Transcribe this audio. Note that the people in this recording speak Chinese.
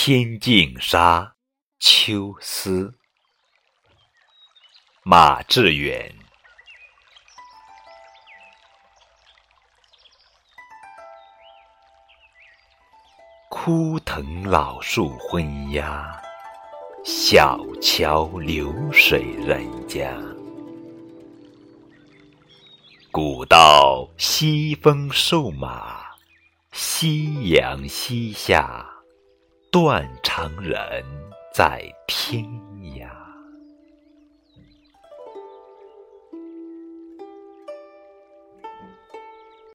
天净沙·秋思，马致远。枯藤老树昏鸦，小桥流水人家。古道西风瘦马，夕阳西下。断肠人在天。